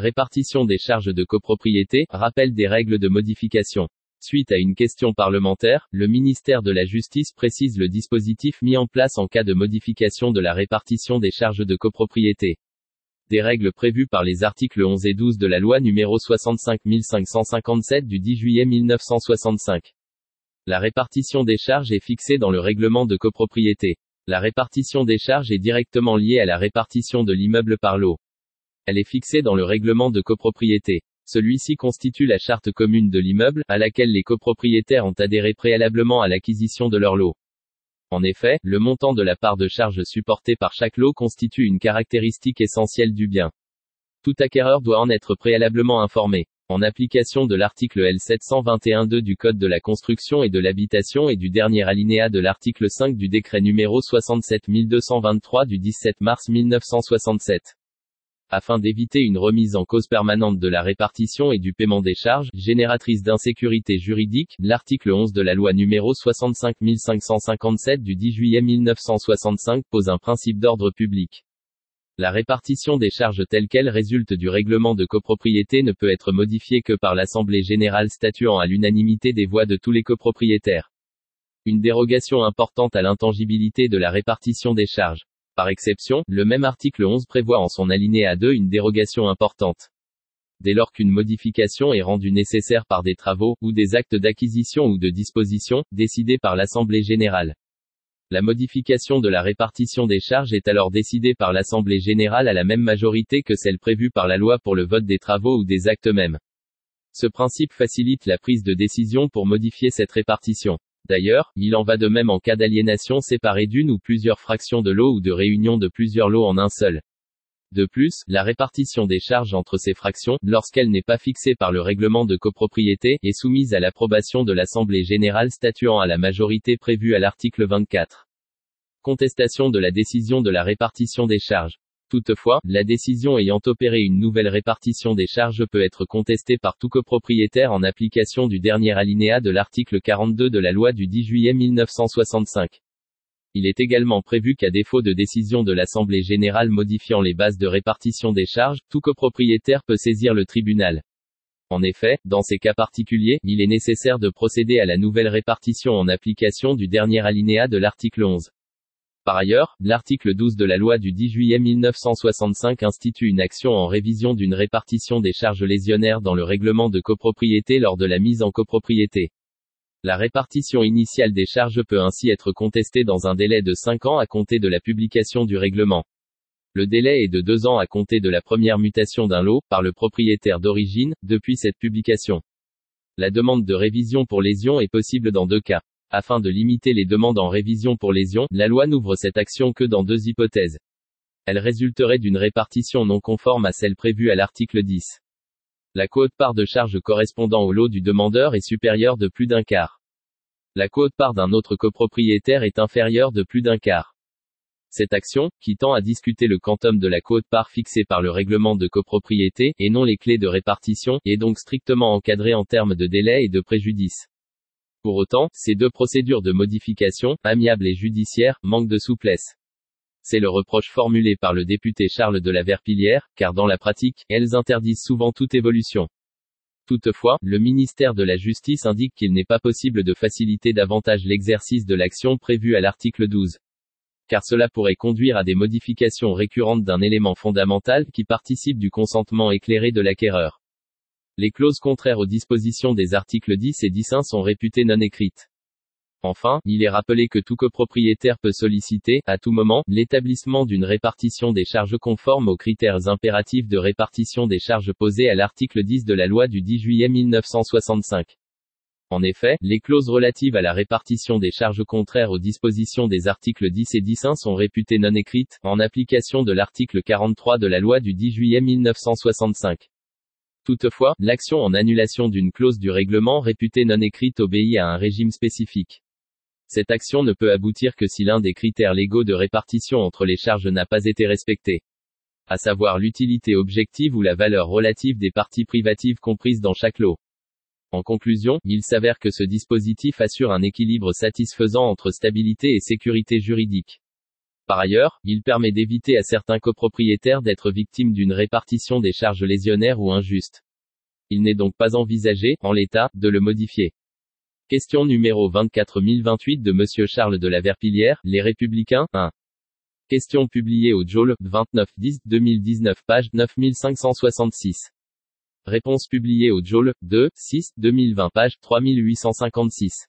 Répartition des charges de copropriété, rappel des règles de modification. Suite à une question parlementaire, le ministère de la Justice précise le dispositif mis en place en cas de modification de la répartition des charges de copropriété. Des règles prévues par les articles 11 et 12 de la loi numéro 65 557 du 10 juillet 1965. La répartition des charges est fixée dans le règlement de copropriété. La répartition des charges est directement liée à la répartition de l'immeuble par lot. Elle est fixée dans le règlement de copropriété. Celui-ci constitue la charte commune de l'immeuble, à laquelle les copropriétaires ont adhéré préalablement à l'acquisition de leur lot. En effet, le montant de la part de charge supportée par chaque lot constitue une caractéristique essentielle du bien. Tout acquéreur doit en être préalablement informé. En application de l'article L721-2 du Code de la construction et de l'habitation et du dernier alinéa de l'article 5 du décret numéro 67223 du 17 mars 1967 afin d'éviter une remise en cause permanente de la répartition et du paiement des charges, génératrice d'insécurité juridique, l'article 11 de la loi numéro 65 557 du 10 juillet 1965 pose un principe d'ordre public. La répartition des charges telle qu'elle résulte du règlement de copropriété ne peut être modifiée que par l'Assemblée générale statuant à l'unanimité des voix de tous les copropriétaires. Une dérogation importante à l'intangibilité de la répartition des charges. Par exception, le même article 11 prévoit en son alinéa 2 une dérogation importante. Dès lors qu'une modification est rendue nécessaire par des travaux, ou des actes d'acquisition ou de disposition, décidés par l'Assemblée générale. La modification de la répartition des charges est alors décidée par l'Assemblée générale à la même majorité que celle prévue par la loi pour le vote des travaux ou des actes mêmes. Ce principe facilite la prise de décision pour modifier cette répartition. D'ailleurs, il en va de même en cas d'aliénation séparée d'une ou plusieurs fractions de l'eau ou de réunion de plusieurs lots en un seul. De plus, la répartition des charges entre ces fractions, lorsqu'elle n'est pas fixée par le règlement de copropriété, est soumise à l'approbation de l'Assemblée générale statuant à la majorité prévue à l'article 24. Contestation de la décision de la répartition des charges. Toutefois, la décision ayant opéré une nouvelle répartition des charges peut être contestée par tout copropriétaire en application du dernier alinéa de l'article 42 de la loi du 10 juillet 1965. Il est également prévu qu'à défaut de décision de l'Assemblée générale modifiant les bases de répartition des charges, tout copropriétaire peut saisir le tribunal. En effet, dans ces cas particuliers, il est nécessaire de procéder à la nouvelle répartition en application du dernier alinéa de l'article 11. Par ailleurs, l'article 12 de la loi du 10 juillet 1965 institue une action en révision d'une répartition des charges lésionnaires dans le règlement de copropriété lors de la mise en copropriété. La répartition initiale des charges peut ainsi être contestée dans un délai de 5 ans à compter de la publication du règlement. Le délai est de 2 ans à compter de la première mutation d'un lot, par le propriétaire d'origine, depuis cette publication. La demande de révision pour lésion est possible dans deux cas. Afin de limiter les demandes en révision pour lésion, la loi n'ouvre cette action que dans deux hypothèses. Elle résulterait d'une répartition non conforme à celle prévue à l'article 10. La quote-part de charge correspondant au lot du demandeur est supérieure de plus d'un quart. La quote-part d'un autre copropriétaire est inférieure de plus d'un quart. Cette action, qui tend à discuter le quantum de la quote-part fixée par le règlement de copropriété, et non les clés de répartition, est donc strictement encadrée en termes de délai et de préjudice. Pour autant, ces deux procédures de modification, amiable et judiciaire, manquent de souplesse. C'est le reproche formulé par le député Charles de la Verpillière, car dans la pratique, elles interdisent souvent toute évolution. Toutefois, le ministère de la Justice indique qu'il n'est pas possible de faciliter davantage l'exercice de l'action prévue à l'article 12. Car cela pourrait conduire à des modifications récurrentes d'un élément fondamental qui participe du consentement éclairé de l'acquéreur. Les clauses contraires aux dispositions des articles 10 et 10.1 sont réputées non écrites. Enfin, il est rappelé que tout copropriétaire peut solliciter, à tout moment, l'établissement d'une répartition des charges conforme aux critères impératifs de répartition des charges posés à l'article 10 de la loi du 10 juillet 1965. En effet, les clauses relatives à la répartition des charges contraires aux dispositions des articles 10 et 10.1 sont réputées non écrites, en application de l'article 43 de la loi du 10 juillet 1965. Toutefois, l'action en annulation d'une clause du règlement réputée non écrite obéit à un régime spécifique. Cette action ne peut aboutir que si l'un des critères légaux de répartition entre les charges n'a pas été respecté. À savoir l'utilité objective ou la valeur relative des parties privatives comprises dans chaque lot. En conclusion, il s'avère que ce dispositif assure un équilibre satisfaisant entre stabilité et sécurité juridique. Par ailleurs, il permet d'éviter à certains copropriétaires d'être victimes d'une répartition des charges lésionnaires ou injuste. Il n'est donc pas envisagé, en l'état, de le modifier. Question numéro 24028 de Monsieur Charles de la Verpillière, Les Républicains, 1. Question publiée au JOL, 29-10-2019, page 9566. Réponse publiée au JOL, 2, 6, 2020, page 3856.